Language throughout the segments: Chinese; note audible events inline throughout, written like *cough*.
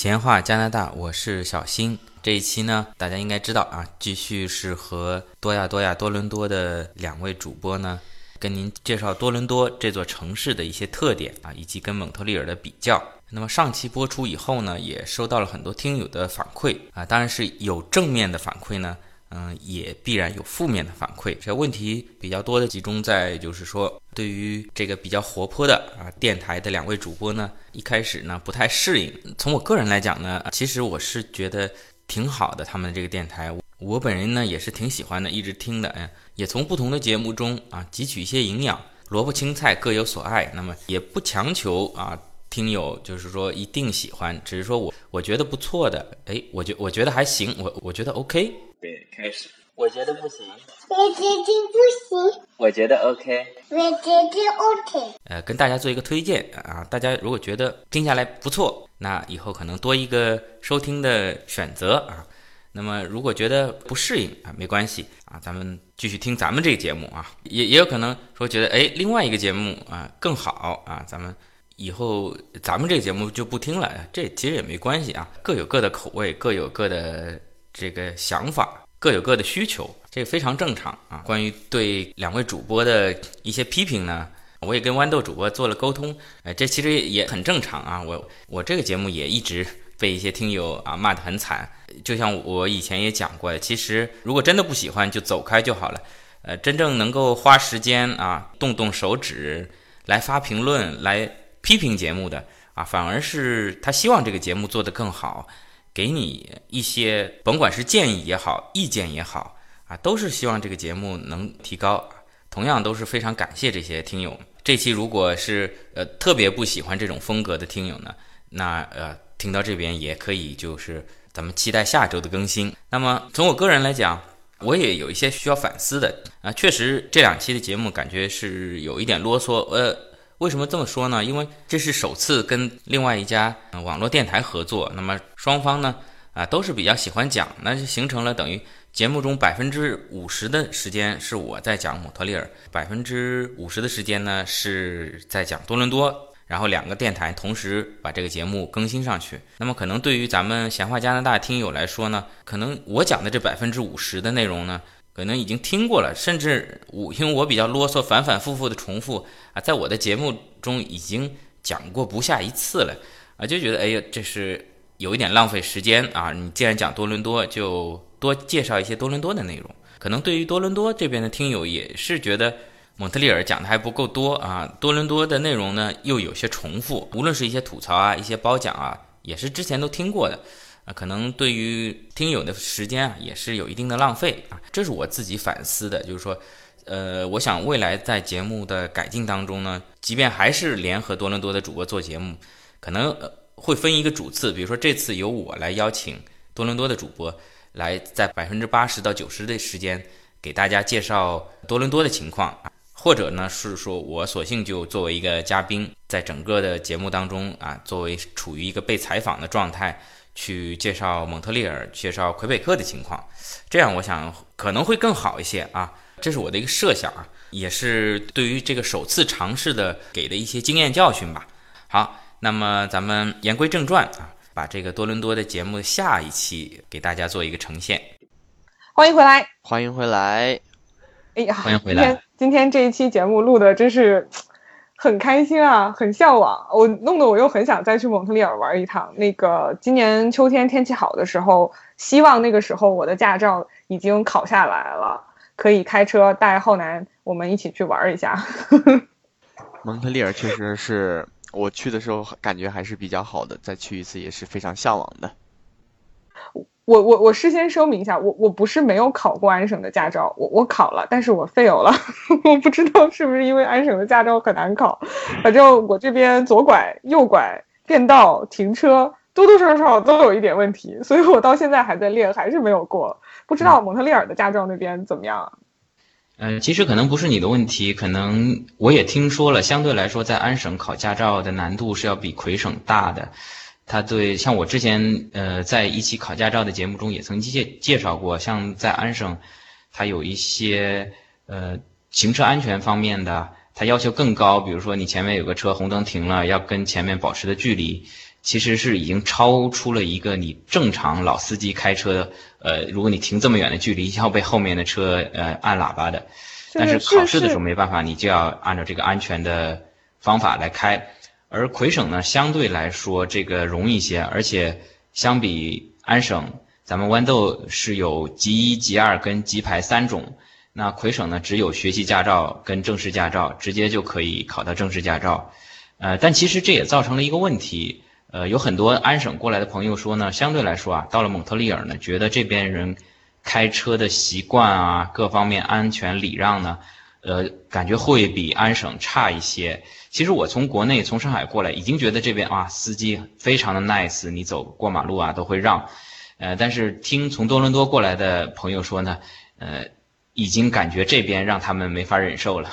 闲话加拿大，我是小新。这一期呢，大家应该知道啊，继续是和多亚多亚多伦多的两位主播呢，跟您介绍多伦多这座城市的一些特点啊，以及跟蒙特利尔的比较。那么上期播出以后呢，也收到了很多听友的反馈啊，当然是有正面的反馈呢。嗯，也必然有负面的反馈。这问题比较多的集中在，就是说，对于这个比较活泼的啊电台的两位主播呢，一开始呢不太适应。从我个人来讲呢，其实我是觉得挺好的，他们这个电台，我本人呢也是挺喜欢的，一直听的。嗯，也从不同的节目中啊汲取一些营养，萝卜青菜各有所爱。那么也不强求啊听友就是说一定喜欢，只是说我我觉得不错的，哎，我觉我觉得还行，我我觉得 OK。对，开始。我觉得不行。我觉得不行。我觉得 OK。我觉得 OK。呃，跟大家做一个推荐啊，大家如果觉得听下来不错，那以后可能多一个收听的选择啊。那么如果觉得不适应啊，没关系啊，咱们继续听咱们这个节目啊。也也有可能说觉得哎，另外一个节目啊更好啊，咱们以后咱们这个节目就不听了。这其实也没关系啊，各有各的口味，各有各的。这个想法各有各的需求，这个非常正常啊。关于对两位主播的一些批评呢，我也跟豌豆主播做了沟通，哎，这其实也很正常啊。我我这个节目也一直被一些听友啊骂得很惨，就像我以前也讲过的，其实如果真的不喜欢就走开就好了。呃，真正能够花时间啊动动手指来发评论来批评节目的啊，反而是他希望这个节目做得更好。给你一些，甭管是建议也好，意见也好，啊，都是希望这个节目能提高。同样都是非常感谢这些听友。这期如果是呃特别不喜欢这种风格的听友呢，那呃听到这边也可以，就是咱们期待下周的更新。那么从我个人来讲，我也有一些需要反思的啊，确实这两期的节目感觉是有一点啰嗦，呃。为什么这么说呢？因为这是首次跟另外一家网络电台合作，那么双方呢啊都是比较喜欢讲，那就形成了等于节目中百分之五十的时间是我在讲蒙特利尔，百分之五十的时间呢是在讲多伦多，然后两个电台同时把这个节目更新上去。那么可能对于咱们闲话加拿大听友来说呢，可能我讲的这百分之五十的内容呢。可能已经听过了，甚至我因为我比较啰嗦，反反复复的重复啊，在我的节目中已经讲过不下一次了啊，就觉得哎呀，这是有一点浪费时间啊。你既然讲多伦多，就多介绍一些多伦多的内容。可能对于多伦多这边的听友也是觉得蒙特利尔讲的还不够多啊，多伦多的内容呢又有些重复，无论是一些吐槽啊，一些褒奖啊，也是之前都听过的。可能对于听友的时间啊，也是有一定的浪费啊，这是我自己反思的。就是说，呃，我想未来在节目的改进当中呢，即便还是联合多伦多的主播做节目，可能呃会分一个主次，比如说这次由我来邀请多伦多的主播来，在百分之八十到九十的时间给大家介绍多伦多的情况啊，或者呢是说我索性就作为一个嘉宾，在整个的节目当中啊，作为处于一个被采访的状态。去介绍蒙特利尔、介绍魁北克的情况，这样我想可能会更好一些啊，这是我的一个设想啊，也是对于这个首次尝试的给的一些经验教训吧。好，那么咱们言归正传啊，把这个多伦多的节目下一期给大家做一个呈现。欢迎回来，欢迎回来，哎呀，欢迎回来，今天这一期节目录的真是。很开心啊，很向往，我弄得我又很想再去蒙特利尔玩一趟。那个今年秋天天气好的时候，希望那个时候我的驾照已经考下来了，可以开车带浩南，我们一起去玩一下。*laughs* 蒙特利尔确实是我去的时候感觉还是比较好的，再去一次也是非常向往的。我我我事先声明一下，我我不是没有考过安省的驾照，我我考了，但是我 fail 了，*laughs* 我不知道是不是因为安省的驾照很难考，反正我这边左拐、右拐、变道、停车，多多少少都有一点问题，所以我到现在还在练，还是没有过。不知道蒙特利尔的驾照那边怎么样？嗯，其实可能不是你的问题，可能我也听说了，相对来说，在安省考驾照的难度是要比魁省大的。他对像我之前呃在一期考驾照的节目中也曾经介介绍过，像在安省，它有一些呃行车安全方面的，它要求更高，比如说你前面有个车红灯停了，要跟前面保持的距离，其实是已经超出了一个你正常老司机开车，呃，如果你停这么远的距离，要被后面的车呃按喇叭的。但是考试的时候没办法，你就要按照这个安全的方法来开。而魁省呢，相对来说这个容易一些，而且相比安省，咱们豌豆是有级一、级二跟级牌三种，那魁省呢只有学习驾照跟正式驾照，直接就可以考到正式驾照。呃，但其实这也造成了一个问题，呃，有很多安省过来的朋友说呢，相对来说啊，到了蒙特利尔呢，觉得这边人。开车的习惯啊，各方面安全礼让呢，呃，感觉会比安省差一些。其实我从国内从上海过来，已经觉得这边啊，司机非常的 nice，你走过马路啊都会让。呃，但是听从多伦多过来的朋友说呢，呃，已经感觉这边让他们没法忍受了。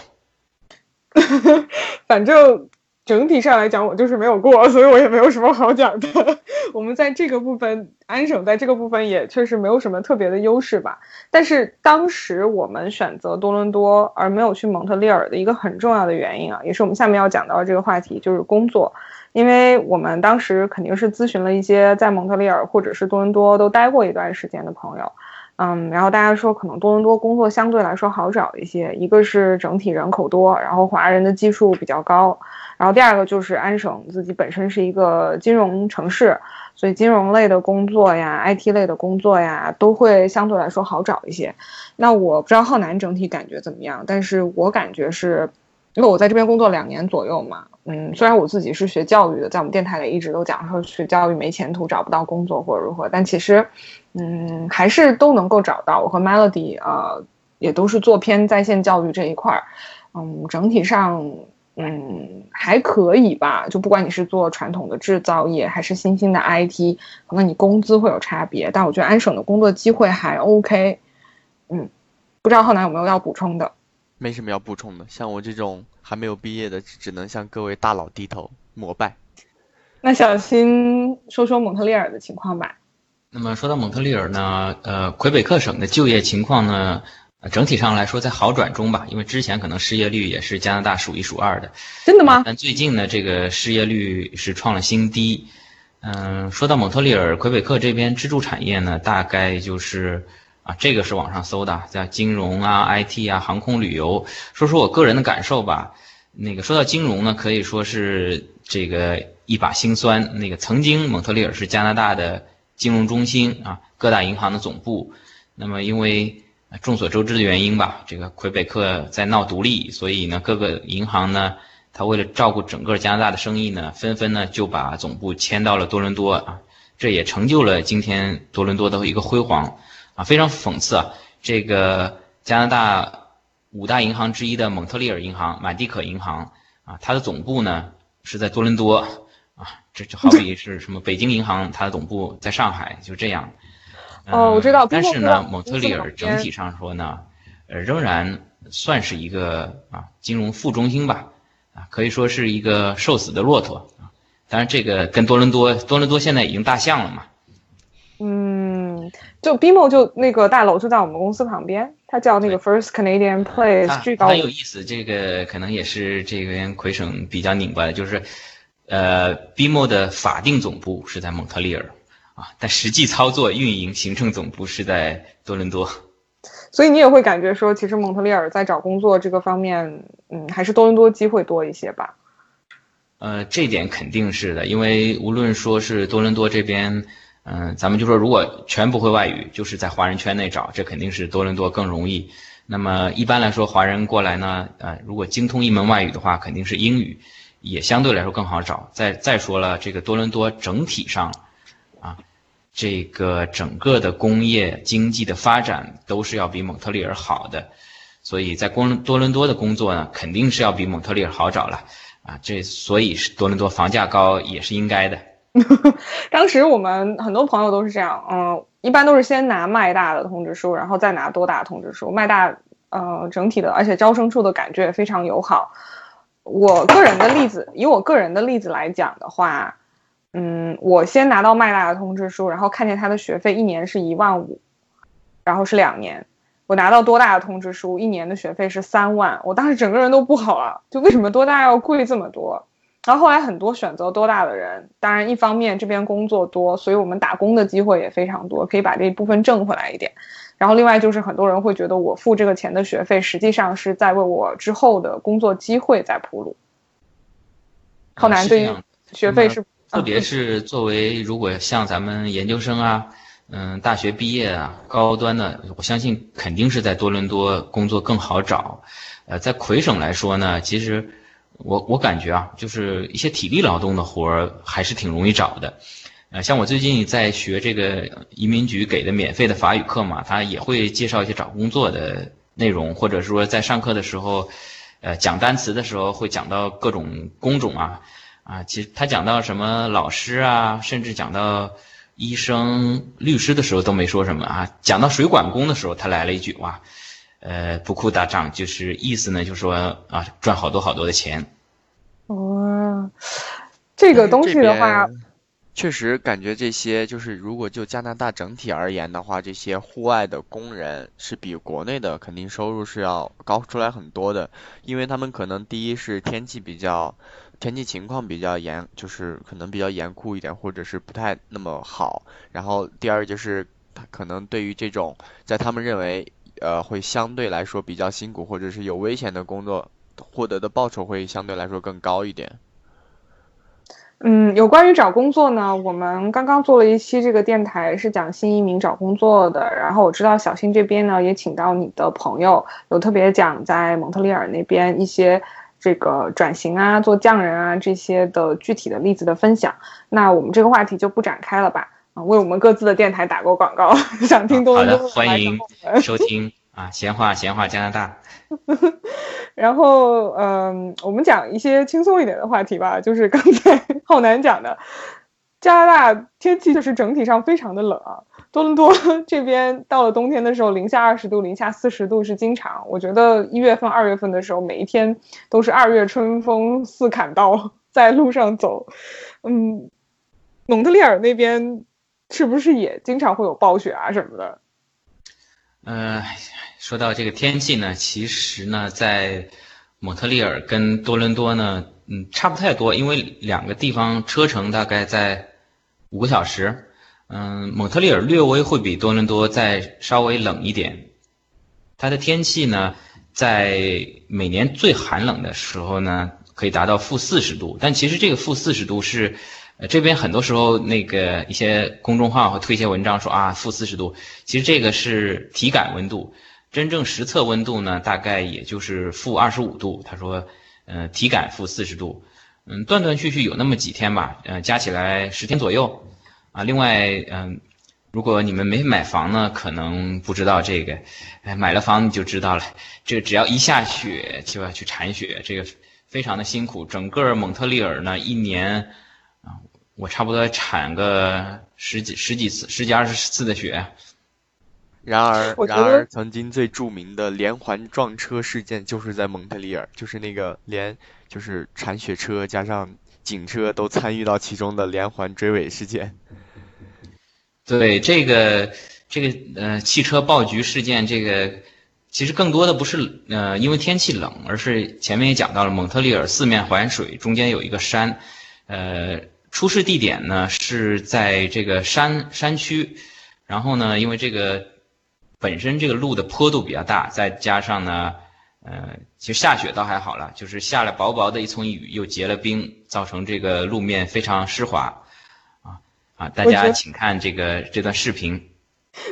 *laughs* 反正。整体上来讲，我就是没有过，所以我也没有什么好讲的。我们在这个部分，安省在这个部分也确实没有什么特别的优势吧。但是当时我们选择多伦多而没有去蒙特利尔的一个很重要的原因啊，也是我们下面要讲到的这个话题，就是工作。因为我们当时肯定是咨询了一些在蒙特利尔或者是多伦多都待过一段时间的朋友，嗯，然后大家说可能多伦多工作相对来说好找一些，一个是整体人口多，然后华人的基数比较高。然后第二个就是安省自己本身是一个金融城市，所以金融类的工作呀、IT 类的工作呀，都会相对来说好找一些。那我不知道浩南整体感觉怎么样，但是我感觉是，因为我在这边工作两年左右嘛，嗯，虽然我自己是学教育的，在我们电台里一直都讲说学教育没前途，找不到工作或者如何，但其实，嗯，还是都能够找到。我和 Melody 呃也都是做偏在线教育这一块儿，嗯，整体上。嗯，还可以吧。就不管你是做传统的制造业，还是新兴的 IT，可能你工资会有差别。但我觉得安省的工作机会还 OK。嗯，不知道浩南有没有要补充的？没什么要补充的。像我这种还没有毕业的，只能向各位大佬低头膜拜。那小新说说蒙特利尔的情况吧。那么说到蒙特利尔呢，呃，魁北克省的就业情况呢？整体上来说在好转中吧，因为之前可能失业率也是加拿大数一数二的。真的吗？但最近呢，这个失业率是创了新低。嗯，说到蒙特利尔、魁北克这边支柱产业呢，大概就是啊，这个是网上搜的，在金融啊、IT 啊、航空旅游。说说我个人的感受吧。那个说到金融呢，可以说是这个一把辛酸。那个曾经蒙特利尔是加拿大的金融中心啊，各大银行的总部。那么因为众所周知的原因吧，这个魁北克在闹独立，所以呢，各个银行呢，他为了照顾整个加拿大的生意呢，纷纷呢就把总部迁到了多伦多啊，这也成就了今天多伦多的一个辉煌啊，非常讽刺啊，这个加拿大五大银行之一的蒙特利尔银行满地可银行啊，它的总部呢是在多伦多啊，这就好比是什么北京银行，它的总部在上海，就这样。哦，我知道。但是呢，蒙特利尔整体上说呢，呃，仍然算是一个啊金融副中心吧，啊，可以说是一个瘦死的骆驼啊。当然，这个跟多伦多，多伦多现在已经大象了嘛。嗯，就 BMO 就那个大楼就在我们公司旁边，它叫那个 First Canadian Place，最高。很有意思，这个可能也是这边魁省比较拧巴的，就是，呃，BMO 的法定总部是在蒙特利尔。啊，但实际操作、运营、行政总部是在多伦多，所以你也会感觉说，其实蒙特利尔在找工作这个方面，嗯，还是多伦多机会多一些吧。呃，这点肯定是的，因为无论说是多伦多这边，嗯，咱们就说如果全不会外语，就是在华人圈内找，这肯定是多伦多更容易。那么一般来说，华人过来呢，呃，如果精通一门外语的话，肯定是英语，也相对来说更好找。再再说了，这个多伦多整体上。啊这个整个的工业经济的发展都是要比蒙特利尔好的，所以在工多伦多的工作呢，肯定是要比蒙特利尔好找了啊！这所以是多伦多房价高也是应该的。*laughs* 当时我们很多朋友都是这样，嗯，一般都是先拿麦大的通知书，然后再拿多大通知书。麦大呃整体的，而且招生处的感觉也非常友好。我个人的例子，以我个人的例子来讲的话。嗯，我先拿到麦大的通知书，然后看见他的学费一年是一万五，然后是两年。我拿到多大的通知书，一年的学费是三万。我当时整个人都不好了，就为什么多大要贵这么多？然后后来很多选择多大的人，当然一方面这边工作多，所以我们打工的机会也非常多，可以把这一部分挣回来一点。然后另外就是很多人会觉得我付这个钱的学费，实际上是在为我之后的工作机会在铺路。浩南对于学费是，特别是作为如果像咱们研究生啊，嗯，大学毕业啊，高端的，我相信肯定是在多伦多工作更好找。呃，在魁省来说呢，其实我我感觉啊，就是一些体力劳动的活儿还是挺容易找的。呃，像我最近在学这个移民局给的免费的法语课嘛，他也会介绍一些找工作的内容，或者说在上课的时候，呃，讲单词的时候会讲到各种工种啊，啊，其实他讲到什么老师啊，甚至讲到医生、律师的时候都没说什么啊，讲到水管工的时候，他来了一句哇，呃，不哭打仗，就是意思呢，就是说啊，赚好多好多的钱。哦，这个东西的话。确实感觉这些就是，如果就加拿大整体而言的话，这些户外的工人是比国内的肯定收入是要高出来很多的，因为他们可能第一是天气比较，天气情况比较严，就是可能比较严酷一点，或者是不太那么好。然后第二就是他可能对于这种在他们认为呃会相对来说比较辛苦或者是有危险的工作，获得的报酬会相对来说更高一点。嗯，有关于找工作呢，我们刚刚做了一期这个电台是讲新移民找工作的。然后我知道小新这边呢也请到你的朋友，有特别讲在蒙特利尔那边一些这个转型啊、做匠人啊这些的具体的例子的分享。那我们这个话题就不展开了吧？啊，为我们各自的电台打过广告，*laughs* 想听多好的，欢 *laughs* 迎收听啊，闲话闲话加拿大。*laughs* 然后，嗯，我们讲一些轻松一点的话题吧。就是刚才浩南讲的，加拿大天气就是整体上非常的冷啊。多伦多这边到了冬天的时候，零下二十度、零下四十度是经常。我觉得一月份、二月份的时候，每一天都是二月春风似砍刀，在路上走。嗯，蒙特利尔那边是不是也经常会有暴雪啊什么的？嗯。说到这个天气呢，其实呢，在蒙特利尔跟多伦多呢，嗯，差不太多，因为两个地方车程大概在五个小时。嗯，蒙特利尔略微会比多伦多再稍微冷一点。它的天气呢，在每年最寒冷的时候呢，可以达到负四十度。但其实这个负四十度是，呃，这边很多时候那个一些公众号会推一些文章说啊，负四十度，其实这个是体感温度。真正实测温度呢，大概也就是负二十五度。他说，呃，体感负四十度，嗯，断断续续有那么几天吧，呃，加起来十天左右。啊，另外，嗯，如果你们没买房呢，可能不知道这个，哎，买了房你就知道了。这个只要一下雪就要去铲雪，这个非常的辛苦。整个蒙特利尔呢，一年，我差不多铲个十几十几次、十几二十次的雪。然而，然而，曾经最著名的连环撞车事件就是在蒙特利尔，就是那个连就是铲雪车加上警车都参与到其中的连环追尾事件。对这个这个呃汽车爆菊事件，这个其实更多的不是呃因为天气冷，而是前面也讲到了蒙特利尔四面环水，中间有一个山，呃，出事地点呢是在这个山山区，然后呢，因为这个。本身这个路的坡度比较大，再加上呢，呃，其实下雪倒还好了，就是下了薄薄的一层雨，又结了冰，造成这个路面非常湿滑，啊啊！大家请看这个这段视频。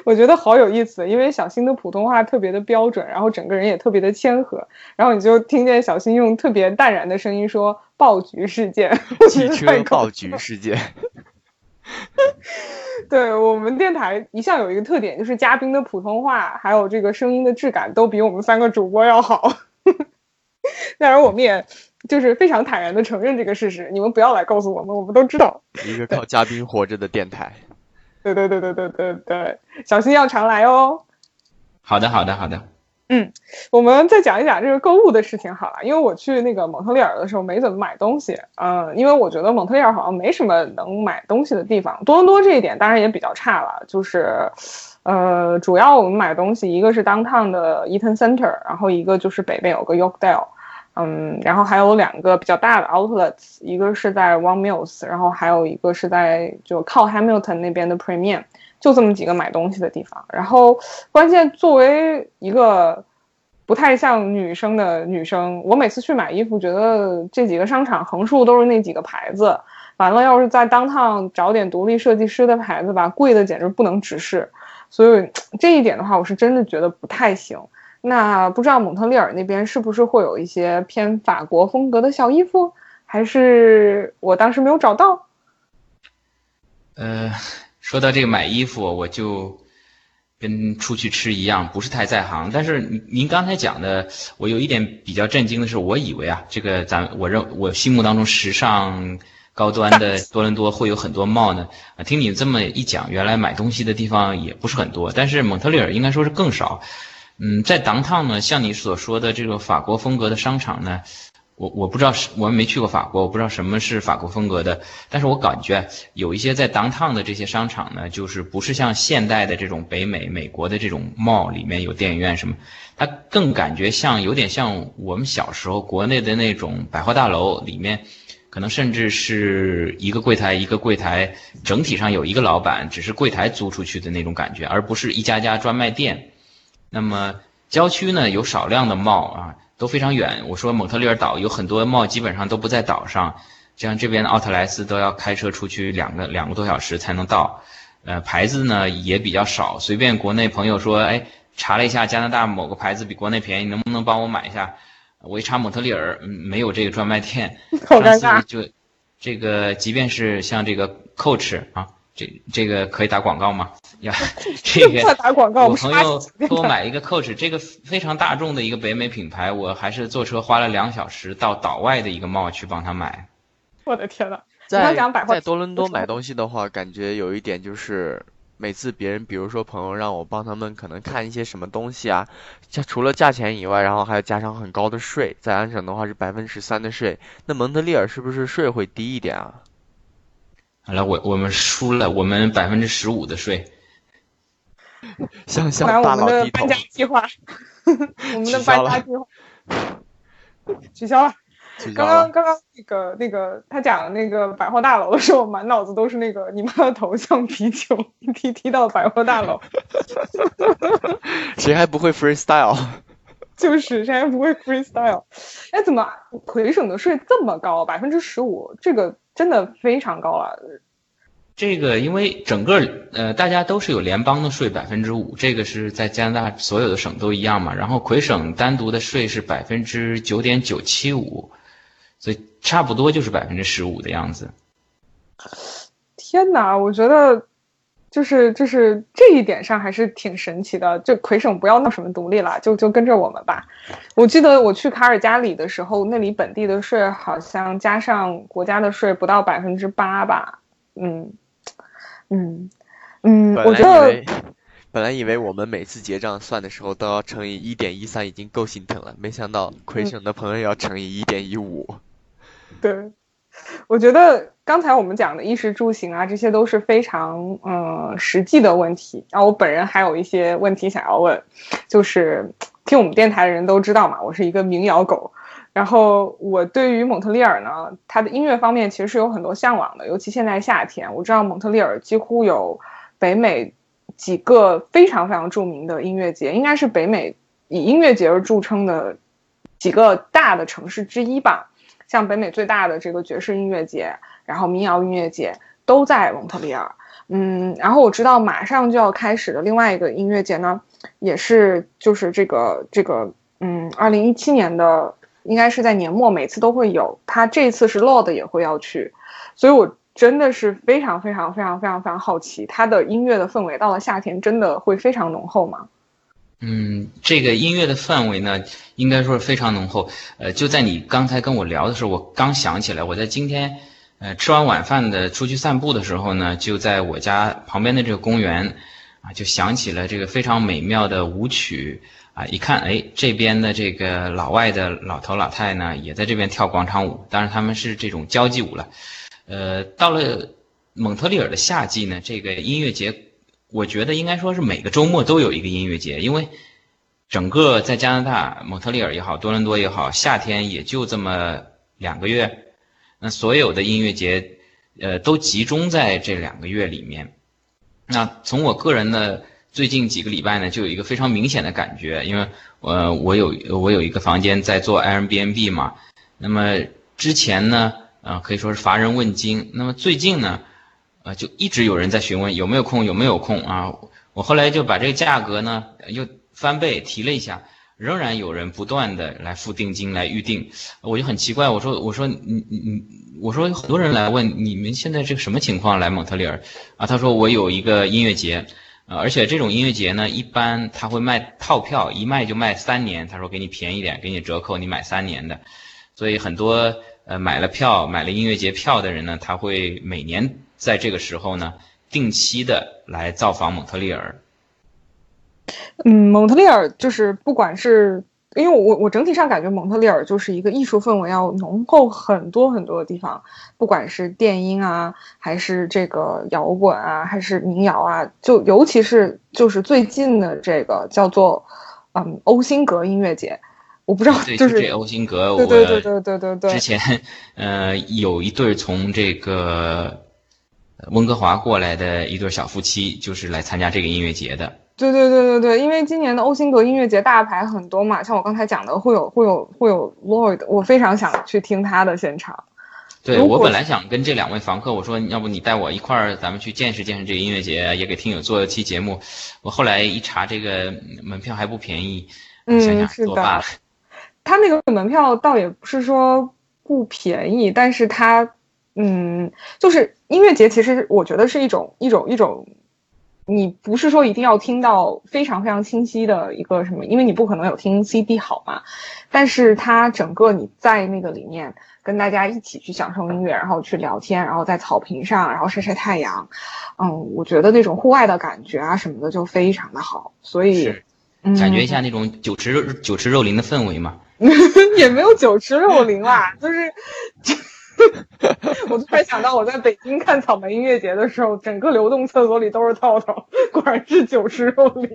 我觉得好有意思，因为小新的普通话特别的标准，然后整个人也特别的谦和，然后你就听见小新用特别淡然的声音说“爆菊事件”，汽车爆菊事件。对我们电台一向有一个特点，就是嘉宾的普通话还有这个声音的质感都比我们三个主播要好。*laughs* 当然，我们也就是非常坦然的承认这个事实。你们不要来告诉我们，我们都知道。一个靠嘉宾活着的电台。对对对对对对对，小心要常来哦。好的，好的，好的。嗯，我们再讲一讲这个购物的事情好了，因为我去那个蒙特利尔的时候没怎么买东西，嗯，因为我觉得蒙特利尔好像没什么能买东西的地方。多伦多这一点当然也比较差了，就是，呃，主要我们买东西一个是 downtown 的 Eaton Center，然后一个就是北边有个 Yorkdale，嗯，然后还有两个比较大的 outlets，一个是在 One Mills，然后还有一个是在就靠 Hamilton 那边的 Premium，就这么几个买东西的地方。然后关键作为一个不太像女生的女生，我每次去买衣服，觉得这几个商场横竖都是那几个牌子，完了要是在当趟找点独立设计师的牌子吧，贵的简直不能直视。所以这一点的话，我是真的觉得不太行。那不知道蒙特利尔那边是不是会有一些偏法国风格的小衣服，还是我当时没有找到？呃，说到这个买衣服，我就跟出去吃一样，不是太在行。但是您您刚才讲的，我有一点比较震惊的是，我以为啊，这个咱我认我心目当中时尚高端的 *laughs* 多伦多会有很多 mall 呢。啊，听你这么一讲，原来买东西的地方也不是很多。但是蒙特利尔应该说是更少。嗯，在 downtown 呢，像你所说的这个法国风格的商场呢，我我不知道是我们没去过法国，我不知道什么是法国风格的，但是我感觉有一些在 downtown 的这些商场呢，就是不是像现代的这种北美美国的这种 mall 里面有电影院什么，它更感觉像有点像我们小时候国内的那种百货大楼里面，可能甚至是一个柜台一个柜台，整体上有一个老板，只是柜台租出去的那种感觉，而不是一家家专卖店。那么郊区呢有少量的帽啊，都非常远。我说蒙特利尔岛有很多帽，基本上都不在岛上，像这边的奥特莱斯都要开车出去两个两个多小时才能到。呃，牌子呢也比较少，随便国内朋友说，哎，查了一下加拿大某个牌子比国内便宜，能不能帮我买一下？我一查蒙特利尔，嗯，没有这个专卖店。*laughs* 好尴尬。就这个，即便是像这个 Coach 啊。这这个可以打广告吗？呀，*laughs* 这个打广告。我朋友给我买一个 Coach，这个非常大众的一个北美品牌，我还是坐车花了两小时到岛外的一个 mall 去帮他买。我的天呐！在在多伦多买东西的话，感觉有一点就是，每次别人比如说朋友让我帮他们可能看一些什么东西啊，加除了价钱以外，然后还要加上很高的税，在安省的话是百分之十三的税，那蒙特利尔是不是税会低一点啊？好了，我我们输了，我们百分之十五的税。向向大佬低头。*laughs* 我们的搬家计划，我们的搬家计划取消了。刚刚刚刚那个那个他讲那个百货大楼的时候，满脑子都是那个你妈的头像啤酒 *laughs* 踢踢到百货大楼。*laughs* 谁还不会 freestyle？就是谁还不会 freestyle？哎，怎么魁省的税这么高？百分之十五，这个。真的非常高了，这个因为整个呃大家都是有联邦的税百分之五，这个是在加拿大所有的省都一样嘛。然后魁省单独的税是百分之九点九七五，所以差不多就是百分之十五的样子。天哪，我觉得。就是就是这一点上还是挺神奇的，就魁省不要闹什么独立了，就就跟着我们吧。我记得我去卡尔加里的时候，那里本地的税好像加上国家的税不到百分之八吧。嗯嗯嗯，我觉得本来以为我们每次结账算的时候都要乘以一点一三已经够心疼了，没想到魁省的朋友要乘以一点一五。对。*laughs* 我觉得刚才我们讲的衣食住行啊，这些都是非常嗯实际的问题。然后我本人还有一些问题想要问，就是听我们电台的人都知道嘛，我是一个民谣狗。然后我对于蒙特利尔呢，它的音乐方面其实是有很多向往的，尤其现在夏天，我知道蒙特利尔几乎有北美几个非常非常著名的音乐节，应该是北美以音乐节而著称的几个大的城市之一吧。像北美最大的这个爵士音乐节，然后民谣音乐节都在蒙特利尔。嗯，然后我知道马上就要开始的另外一个音乐节呢，也是就是这个这个嗯，二零一七年的应该是在年末，每次都会有。他这次是 Lord 也会要去，所以我真的是非常非常非常非常非常好奇，他的音乐的氛围到了夏天真的会非常浓厚吗？嗯，这个音乐的氛围呢，应该说是非常浓厚。呃，就在你刚才跟我聊的时候，我刚想起来，我在今天，呃，吃完晚饭的出去散步的时候呢，就在我家旁边的这个公园，啊，就响起了这个非常美妙的舞曲。啊，一看，哎，这边的这个老外的老头老太呢，也在这边跳广场舞，当然他们是这种交际舞了。呃，到了蒙特利尔的夏季呢，这个音乐节。我觉得应该说是每个周末都有一个音乐节，因为整个在加拿大蒙特利尔也好，多伦多也好，夏天也就这么两个月，那所有的音乐节，呃，都集中在这两个月里面。那从我个人的最近几个礼拜呢，就有一个非常明显的感觉，因为呃，我有我有一个房间在做 Airbnb 嘛，那么之前呢，呃，可以说是乏人问津。那么最近呢，啊，就一直有人在询问有没有空，有没有空啊？我后来就把这个价格呢又翻倍提了一下，仍然有人不断的来付定金来预定，我就很奇怪，我说我说你你你，我说有很多人来问你们现在这个什么情况来蒙特利尔啊？他说我有一个音乐节，呃，而且这种音乐节呢，一般他会卖套票，一卖就卖三年，他说给你便宜点，给你折扣，你买三年的，所以很多呃买了票买了音乐节票的人呢，他会每年在这个时候呢。定期的来造访蒙特利尔。嗯，蒙特利尔就是不管是因为我我整体上感觉蒙特利尔就是一个艺术氛围要浓厚很多很多的地方，不管是电音啊，还是这个摇滚啊，还是民谣啊，就尤其是就是最近的这个叫做嗯欧辛格音乐节，我不知道就是这欧辛格，对对对对对对对，之前呃有一对从这个。温哥华过来的一对小夫妻，就是来参加这个音乐节的。对对对对对，因为今年的欧辛格音乐节大牌很多嘛，像我刚才讲的，会有会有会有 Lloyd，我非常想去听他的现场。对我本来想跟这两位房客，我说要不你带我一块儿，咱们去见识见识这个音乐节，也给听友做一期节目。我后来一查，这个门票还不便宜，嗯，是的。他那个门票倒也不是说不便宜，但是他。嗯，就是音乐节，其实我觉得是一种一种一种，你不是说一定要听到非常非常清晰的一个什么，因为你不可能有听 CD 好嘛。但是它整个你在那个里面跟大家一起去享受音乐，然后去聊天，然后在草坪上，然后晒晒太阳，嗯，我觉得那种户外的感觉啊什么的就非常的好。所以，感觉一下那种酒池肉酒池肉林的氛围嘛，*laughs* 也没有酒池肉林啦，就是。*laughs* *laughs* 我突然想到，我在北京看草莓音乐节的时候，整个流动厕所里都是套套，果然是酒池肉林。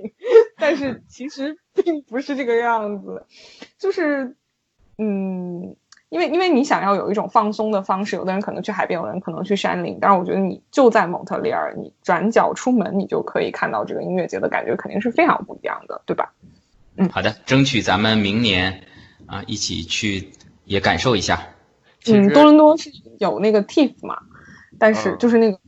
但是其实并不是这个样子，就是，嗯，因为因为你想要有一种放松的方式，有的人可能去海边，有人可能去山林，但是我觉得你就在蒙特利尔，你转角出门，你就可以看到这个音乐节的感觉，肯定是非常不一样的，对吧？嗯，好的，争取咱们明年啊一起去也感受一下。嗯，多伦多是有那个 TIFF 嘛，但是就是那个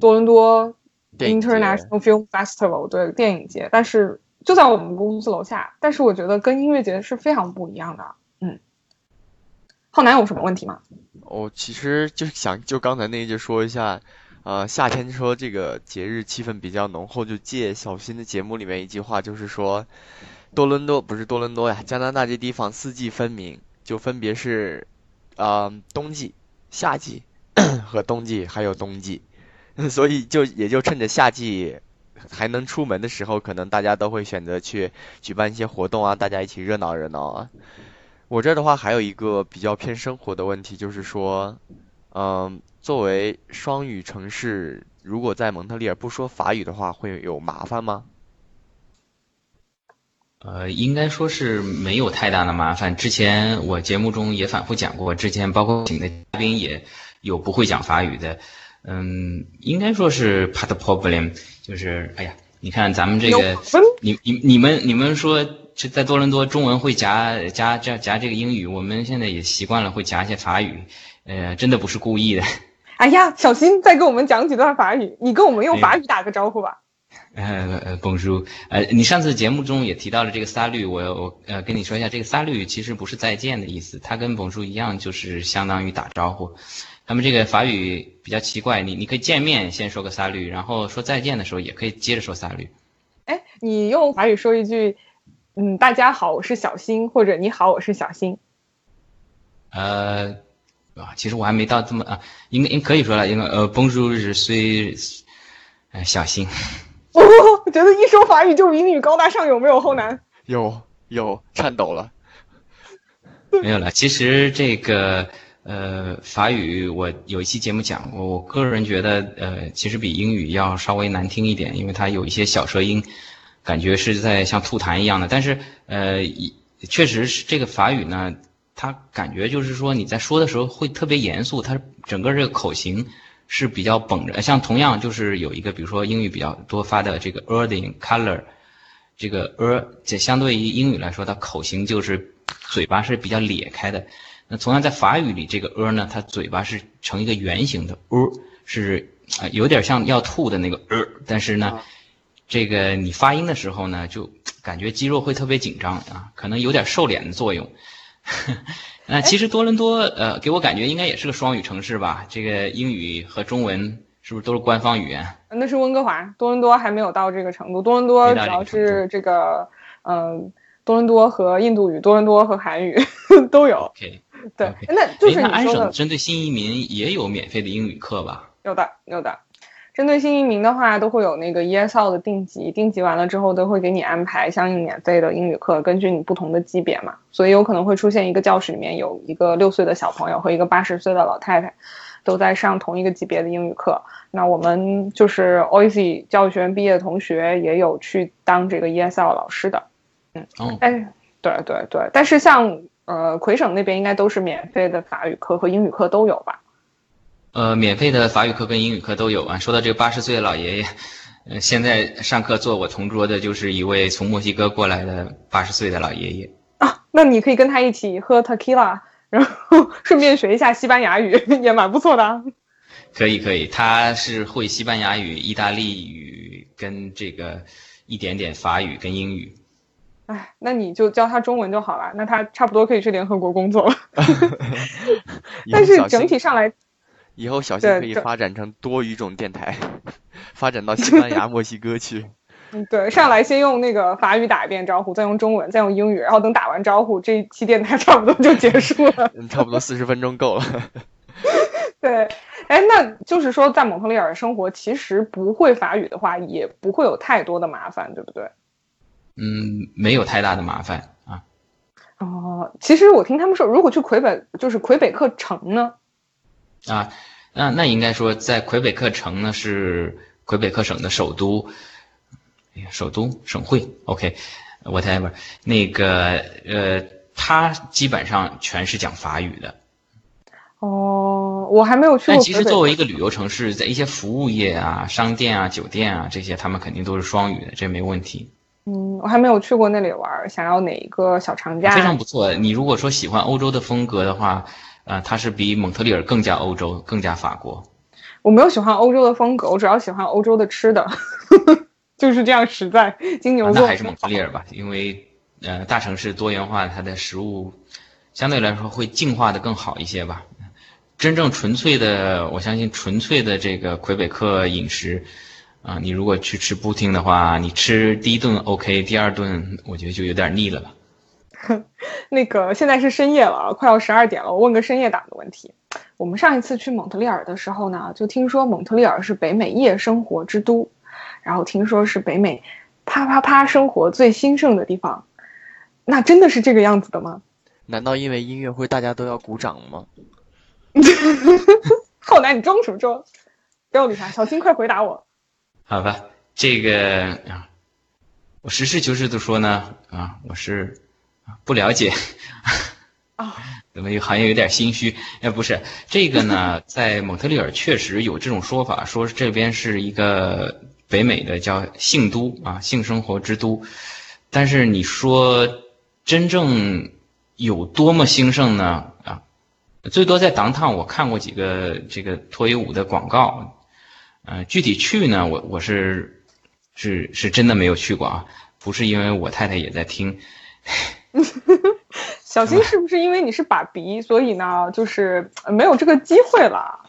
多伦多 International Film Festival 对电影节，但是就在我们公司楼下，但是我觉得跟音乐节是非常不一样的。嗯，浩南有什么问题吗？我其实就是想就刚才那一句说一下，呃，夏天说这个节日气氛比较浓厚，就借小新的节目里面一句话，就是说多伦多不是多伦多呀，加拿大这地方四季分明，就分别是。嗯，冬季、夏季 *coughs* 和冬季还有冬季，*laughs* 所以就也就趁着夏季还能出门的时候，可能大家都会选择去举办一些活动啊，大家一起热闹热闹啊。我这儿的话还有一个比较偏生活的问题，就是说，嗯，作为双语城市，如果在蒙特利尔不说法语的话，会有麻烦吗？呃，应该说是没有太大的麻烦。之前我节目中也反复讲过，之前包括请的嘉宾也有不会讲法语的。嗯，应该说是 part problem，就是哎呀，你看咱们这个，你你你们你们说这在多伦多中文会夹夹夹夹这个英语，我们现在也习惯了会夹一些法语，呃，真的不是故意的。*laughs* 哎呀，小新再给我们讲几段法语，你跟我们用法语打个招呼吧。呃呃，蹦叔，呃，你上次节目中也提到了这个沙律，我我呃跟你说一下，这个沙律其实不是再见的意思，它跟蹦叔一样，就是相当于打招呼。他们这个法语比较奇怪，你你可以见面先说个沙律，然后说再见的时候也可以接着说沙律。哎，你用法语说一句，嗯，大家好，我是小新，或者你好，我是小新。呃，啊，其实我还没到这么啊，应该应可以说了，应该呃，蹦叔是虽，呃，小新。*laughs* 我觉得一说法语就比英语高大上，有没有后男？有有颤抖了，没有了。其实这个呃法语，我有一期节目讲过，我个人觉得呃其实比英语要稍微难听一点，因为它有一些小舌音，感觉是在像吐痰一样的。但是呃，一确实是这个法语呢，它感觉就是说你在说的时候会特别严肃，它整个这个口型是比较绷着。像同样就是有一个，比如说英语比较多发的这个 earthing color，这个 er 这相对于英语来说，它口型就是嘴巴是比较咧开的。那同样在法语里，这个 er 呢，它嘴巴是呈一个圆形的 er，是呃有点像要吐的那个 er，但是呢，这个你发音的时候呢，就感觉肌肉会特别紧张啊，可能有点瘦脸的作用。*laughs* 那其实多伦多呃，给我感觉应该也是个双语城市吧？这个英语和中文是不是都是官方语言？那是温哥华，多伦多还没有到这个程度。多伦多主要是这个，嗯，多伦多和印度语、多伦多和韩语 *laughs* 都有。对那就是哎那安你说的省针对新移民也有免费的英语课吧？有的，有的。针对新移民的话，都会有那个 ESL 的定级，定级完了之后都会给你安排相应免费的英语课，根据你不同的级别嘛，所以有可能会出现一个教室里面有一个六岁的小朋友和一个八十岁的老太太，都在上同一个级别的英语课。那我们就是 OIC 教育学院毕业的同学也有去当这个 ESL 老师的，哦，但是对对对，但是像呃魁省那边应该都是免费的法语课和英语课都有吧？呃，免费的法语课跟英语课都有啊。说到这个八十岁的老爷爷，呃，现在上课坐我同桌的就是一位从墨西哥过来的八十岁的老爷爷。啊，那你可以跟他一起喝 tequila，*laughs* 然后顺便学一下西班牙语，*laughs* 也蛮不错的啊。可以可以，他是会西班牙语、意大利语跟这个一点点法语跟英语。哎，那你就教他中文就好了，那他差不多可以去联合国工作了。*laughs* 但是整体上来，以后小新可以发展成多语种电台，*laughs* 发展到西班牙、墨西哥去。*laughs* 嗯，对，上来先用那个法语打一遍招呼，再用中文，再用英语，然后等打完招呼，这一期电台差不多就结束了。*laughs* 嗯，差不多四十分钟够了。对，哎，那就是说，在蒙特利尔生活，其实不会法语的话，也不会有太多的麻烦，对不对？嗯，没有太大的麻烦啊。哦，其实我听他们说，如果去魁北，就是魁北克城呢，啊，那那应该说，在魁北克城呢是魁北克省的首都，哎呀，首都省会，OK，whatever，、那个呃，它基本上全是讲法语的。哦，我还没有去过但其实作为一个旅游城市，在一些服务业啊、商店啊、酒店啊这些，他们肯定都是双语的，这没问题，嗯，我还没有去过那里玩儿，想要哪一个小长假？非常不错。你如果说喜欢欧洲的风格的话，呃，它是比蒙特利尔更加欧洲、更加法国。我没有喜欢欧洲的风格，我主要喜欢欧洲的吃的，*laughs* 就是这样实在。金牛座、啊那还是蒙特利尔吧，因为呃大城市多元化，它的食物相对来说会进化的更好一些吧。真正纯粹的，我相信纯粹的这个魁北克饮食，啊、你如果去吃布丁的话，你吃第一顿 OK，第二顿我觉得就有点腻了吧。*laughs* 那个现在是深夜了，快要十二点了。我问个深夜党的问题。我们上一次去蒙特利尔的时候呢，就听说蒙特利尔是北美夜生活之都，然后听说是北美啪啪啪生活最兴盛的地方。那真的是这个样子的吗？*laughs* 难道因为音乐会大家都要鼓掌吗？浩南，你装什么装？不要理他，小新快回答我。*laughs* 好吧，这个啊，我实事求是的说呢，啊，我是啊不了解，啊，*laughs* 怎么有好像有点心虚？哎，不是这个呢，*laughs* 在蒙特利尔确实有这种说法，说这边是一个北美的叫性都啊，性生活之都。但是你说真正有多么兴盛呢？啊，最多在当趟我看过几个这个脱衣舞的广告，呃，具体去呢，我我是是是真的没有去过啊，不是因为我太太也在听，*laughs* *laughs* 小新是不是因为你是爸比，所以呢，就是呃没有这个机会了？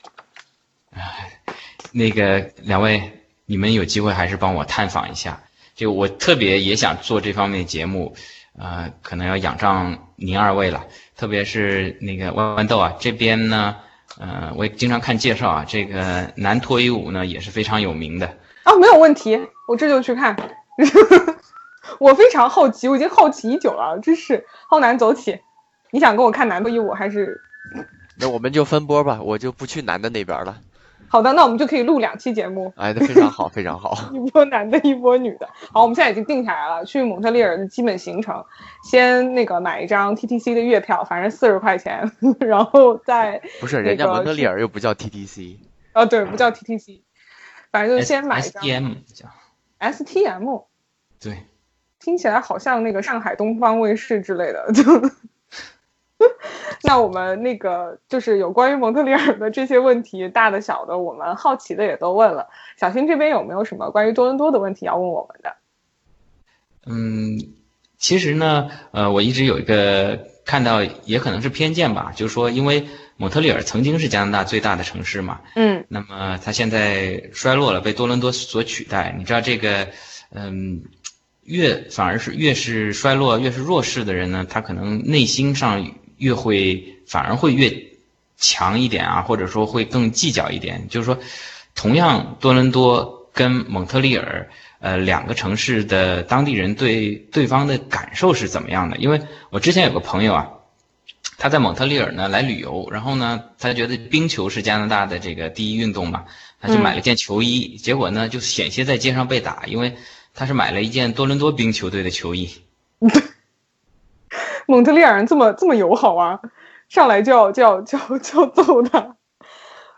那个两位，你们有机会还是帮我探访一下。就我特别也想做这方面的节目，呃，可能要仰仗您二位了。特别是那个豌豌豆啊，这边呢，呃，我也经常看介绍啊，这个男脱衣舞呢也是非常有名的。啊，没有问题，我这就去看。*laughs* 我非常好奇，我已经好奇已久了，真是浩南走起。你想跟我看男的一舞还是？那我们就分波吧，我就不去男的那边了。好的，那我们就可以录两期节目，哎，那非常好，*laughs* 非常好。一波男的，一波女的。好，我们现在已经定下来了，去蒙特利尔的基本行程，先那个买一张 TTC 的月票，反正四十块钱，*laughs* 然后再不是，人家蒙特利尔又不叫 TTC，啊，对，不叫 TTC，反正就先买一张 T M 叫 STM，对，听起来好像那个上海东方卫视之类的，就。那我们那个就是有关于蒙特利尔的这些问题，大的小的，我们好奇的也都问了。小新这边有没有什么关于多伦多的问题要问我们的？嗯，其实呢，呃，我一直有一个看到，也可能是偏见吧，就是说，因为蒙特利尔曾经是加拿大最大的城市嘛，嗯那么它现在衰落了，被多伦多所取代。你知道这个，嗯，越反而是越是衰落、越是弱势的人呢，他可能内心上越会反而会越强一点啊，或者说会更计较一点。就是说，同样多伦多跟蒙特利尔，呃，两个城市的当地人对对方的感受是怎么样的？因为我之前有个朋友啊，他在蒙特利尔呢来旅游，然后呢，他觉得冰球是加拿大的这个第一运动嘛，他就买了件球衣，结果呢就险些在街上被打，因为他是买了一件多伦多冰球队的球衣。*laughs* 蒙特利尔人这么这么友好啊，上来就要就要就要就要揍他。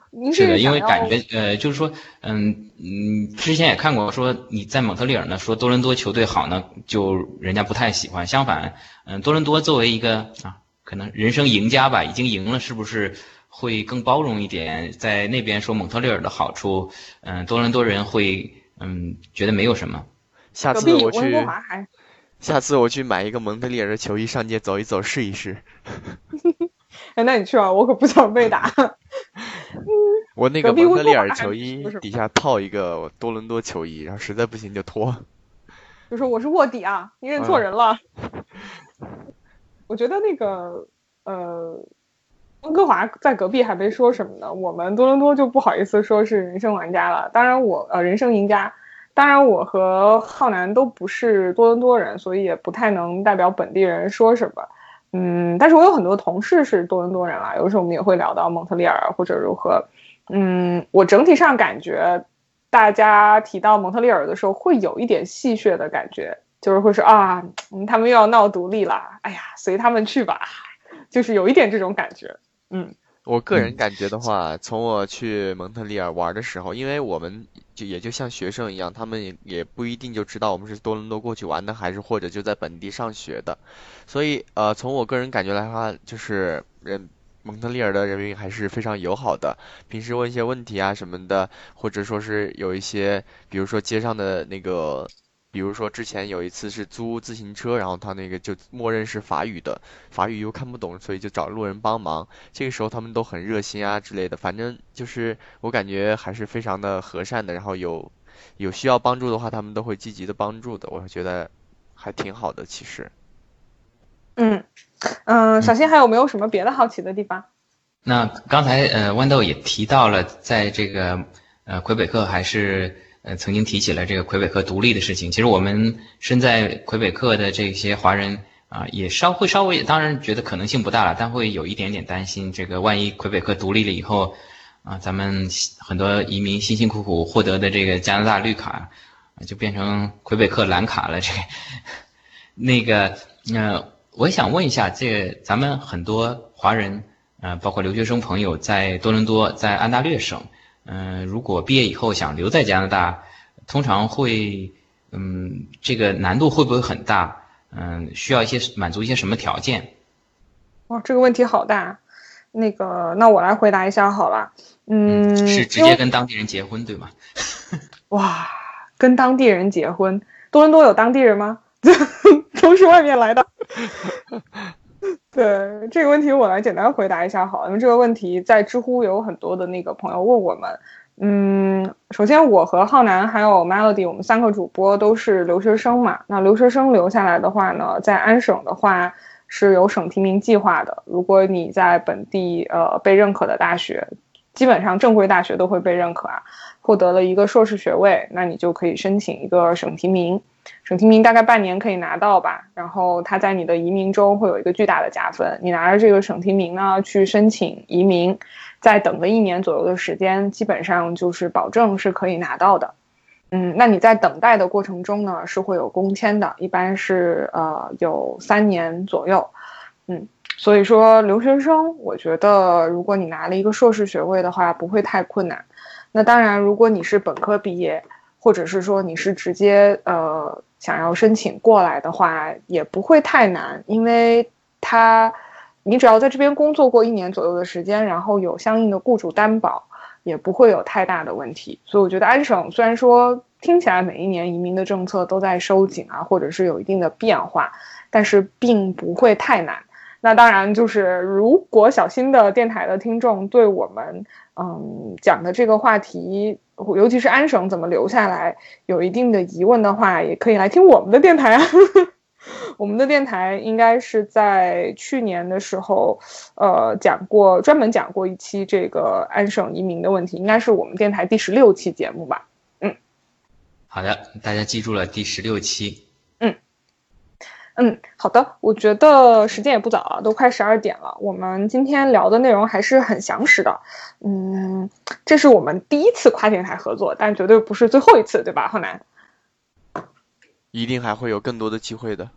您是的，因为感觉呃，就是说，嗯嗯，之前也看过说你在蒙特利尔呢，说多伦多球队好呢，就人家不太喜欢。相反，嗯，多伦多作为一个啊，可能人生赢家吧，已经赢了，是不是会更包容一点？在那边说蒙特利尔的好处，嗯，多伦多人会嗯觉得没有什么。下次我去下次我去买一个蒙特利尔的球衣上街走一走试一试。*laughs* 哎，那你去啊，我可不想被打。*laughs* 我那个蒙特利尔球衣底下套一个多伦多球衣，然后实在不行就脱。就说我是卧底啊，你认错人了。我觉得那个呃，温哥华在隔壁还没说什么呢，我们多伦多就不好意思说是人生玩家了。当然我呃人生赢家，当然我和浩南都不是多伦多人，所以也不太能代表本地人说什么。嗯，但是我有很多同事是多伦多人啦，有时候我们也会聊到蒙特利尔或者如何。嗯，我整体上感觉大家提到蒙特利尔的时候，会有一点戏谑的感觉，就是会说啊，嗯，他们又要闹独立啦，哎呀，随他们去吧，*laughs* 就是有一点这种感觉。嗯我个人嗯感觉的话，从我去蒙特利尔玩的时候，因为我们就也就像学生一样，他们也也不一定就知道我们是多伦多过去玩的，还是或者就在本地上学的，所以呃，从我个人感觉来看，就是人蒙特利尔的人民还是非常友好的，平时问一些问题啊什么的，或者说是有一些，比如说街上的那个。比如说之前有一次是租自行车，然后他那个就默认是法语的，法语又看不懂，所以就找路人帮忙。这个时候他们都很热心啊之类的，反正就是我感觉还是非常的和善的。然后有有需要帮助的话，他们都会积极的帮助的。我觉得还挺好的，其实。嗯嗯，小新还有没有什么别的好奇的地方？那刚才呃豌豆也提到了，在这个呃魁北克还是呃曾经提起了这个魁北克独立的事情。其实我们身在魁北克的这些华人啊、也稍会稍微，当然觉得可能性不大了，但会有一点点担心，这个万一魁北克独立了以后啊、咱们很多移民辛辛苦苦获得的这个加拿大绿卡，啊就变成魁北克蓝卡了。这个 *laughs* 那个呃，我想问一下，这个咱们很多华人。呃，包括留学生朋友在多伦多，在安大略省，嗯、如果毕业以后想留在加拿大，通常会，嗯，这个难度会不会很大？嗯，需要一些满足一些什么条件？哇，这个问题好大。那个，那我来回答一下好了。嗯，是直接跟当地人结婚对吗？*laughs* 哇，跟当地人结婚，多伦多有当地人吗？*laughs* 都是外面来的。*laughs* 对这个问题，我来简单回答一下好，因为这个问题在知乎有很多的那个朋友问我们。嗯，首先我和浩南还有 Melody，我们三个主播都是留学生嘛。那留学生留下来的话呢，在安省的话是有省提名计划的。如果你在本地呃被认可的大学，基本上正规大学都会被认可啊。获得了一个硕士学位，那你就可以申请一个省提名。省提名大概半年可以拿到吧，然后它在你的移民中会有一个巨大的加分。你拿着这个省提名呢去申请移民，再等个一年左右的时间，基本上就是保证是可以拿到的。嗯，那你在等待的过程中呢是会有工签的，一般是呃有三年左右。嗯，所以说留学生，我觉得如果你拿了一个硕士学位的话，不会太困难。那当然，如果你是本科毕业，或者是说你是直接呃想要申请过来的话，也不会太难，因为他你只要在这边工作过一年左右的时间，然后有相应的雇主担保，也不会有太大的问题。所以我觉得安省虽然说听起来每一年移民的政策都在收紧啊，或者是有一定的变化，但是并不会太难。那当然，就是如果小新的电台的听众对我们嗯讲的这个话题，尤其是安省怎么留下来，有一定的疑问的话，也可以来听我们的电台啊。*laughs* 我们的电台应该是在去年的时候，呃，讲过专门讲过一期这个安省移民的问题，应该是我们电台第十六期节目吧。嗯，好的，大家记住了第十六期。嗯，好的，我觉得时间也不早了，都快十二点了。我们今天聊的内容还是很详实的。嗯，这是我们第一次跨电台合作，但绝对不是最后一次，对吧，浩南？一定还会有更多的机会的。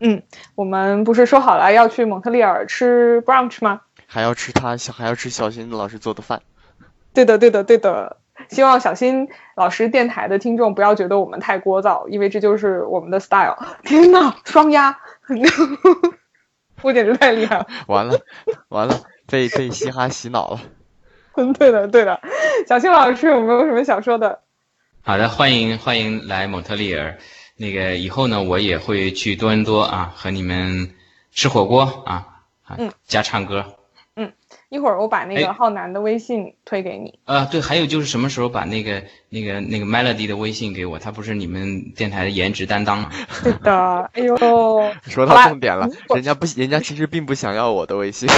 嗯，我们不是说好了要去蒙特利尔吃 brunch 吗？还要吃他小，还要吃小新老师做的饭。对的，对的，对的。希望小新老师电台的听众不要觉得我们太聒噪，因为这就是我们的 style。*laughs* 天呐，双压，*laughs* 我简直太厉害了！完了，完了，被被嘻哈洗脑了。嗯，*laughs* 对的，对的。小新老师有没有什么想说的？好的，欢迎欢迎来蒙特利尔。那个以后呢，我也会去多伦多啊，和你们吃火锅啊啊，加唱歌。一会儿我把那个浩南的微信推给你。啊，对，还有就是什么时候把那个那个那个 Melody 的微信给我？他不是你们电台的颜值担当吗？*laughs* 是的，哎呦，*laughs* 说到重点了，人家不，人家其实并不想要我的微信。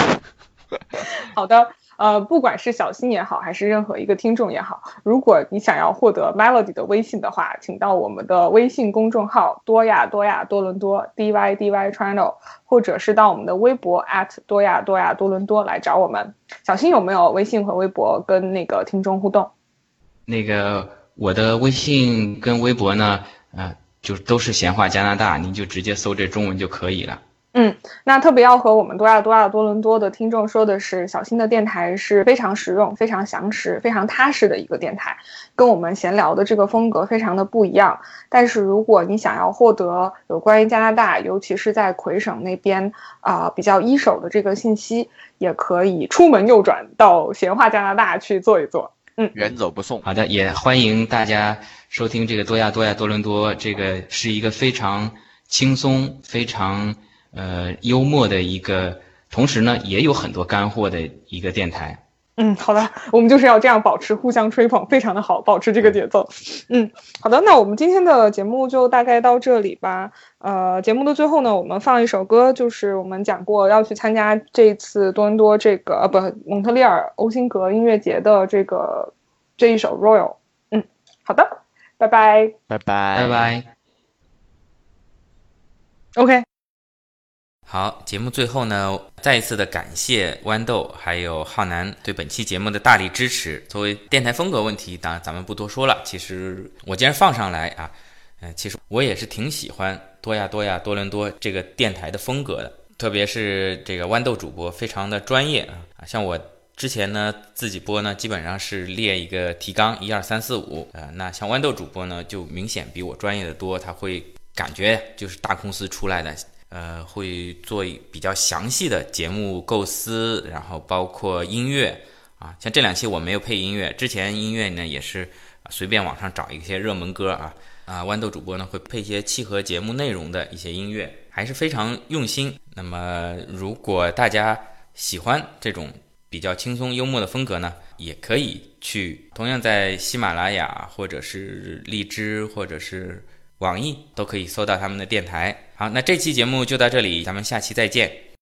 *laughs* 好的。呃，不管是小新也好，还是任何一个听众也好，如果你想要获得 Melody 的微信的话，请到我们的微信公众号多亚多亚多伦多 D Y D Y Channel，或者是到我们的微博 at 多亚多亚多伦多来找我们。小新有没有微信和微博跟那个听众互动？那个我的微信跟微博呢，呃，就都是闲话加拿大，您就直接搜这中文就可以了。嗯，那特别要和我们多亚多亚多伦多的听众说的是，小新的电台是非常实用、非常详实、非常踏实的一个电台，跟我们闲聊的这个风格非常的不一样。但是如果你想要获得有关于加拿大，尤其是在魁省那边啊比较一手的这个信息，也可以出门右转到闲话加拿大去坐一坐。嗯，远走不送。好的，也欢迎大家收听这个多亚多亚多伦多，这个是一个非常轻松、非常。呃，幽默的一个，同时呢，也有很多干货的一个电台。嗯，好的，我们就是要这样保持互相吹捧，非常的好，保持这个节奏。嗯，好的，那我们今天的节目就大概到这里吧。呃，节目的最后呢，我们放一首歌，就是我们讲过要去参加这次多伦多这个呃不蒙特利尔欧辛格音乐节的这个这一首 Royal。嗯，好的，拜拜，拜拜，拜拜。OK。好，节目最后呢，再一次的感谢豌豆还有浩南对本期节目的大力支持。作为电台风格问题，当然咱们不多说了。其实我既然放上来啊，*laughs* 嗯，其实我也是挺喜欢多亚多亚多伦多这个电台的风格的，特别是这个豌豆主播非常的专业啊，像我之前呢自己播呢，基本上是列一个提纲一二三四五啊，那像豌豆主播呢就明显比我专业的多，他会感觉就是大公司出来的。呃，会做比较详细的节目构思，然后包括音乐啊，像这两期我没有配音乐，之前音乐呢也是随便网上找一些热门歌啊啊，豌豆主播呢会配一些契合节目内容的一些音乐，还是非常用心。那么如果大家喜欢这种比较轻松幽默的风格呢，也可以去同样在喜马拉雅或者是荔枝或者是。网易都可以搜到他们的电台。好，那这期节目就到这里，咱们下期再见。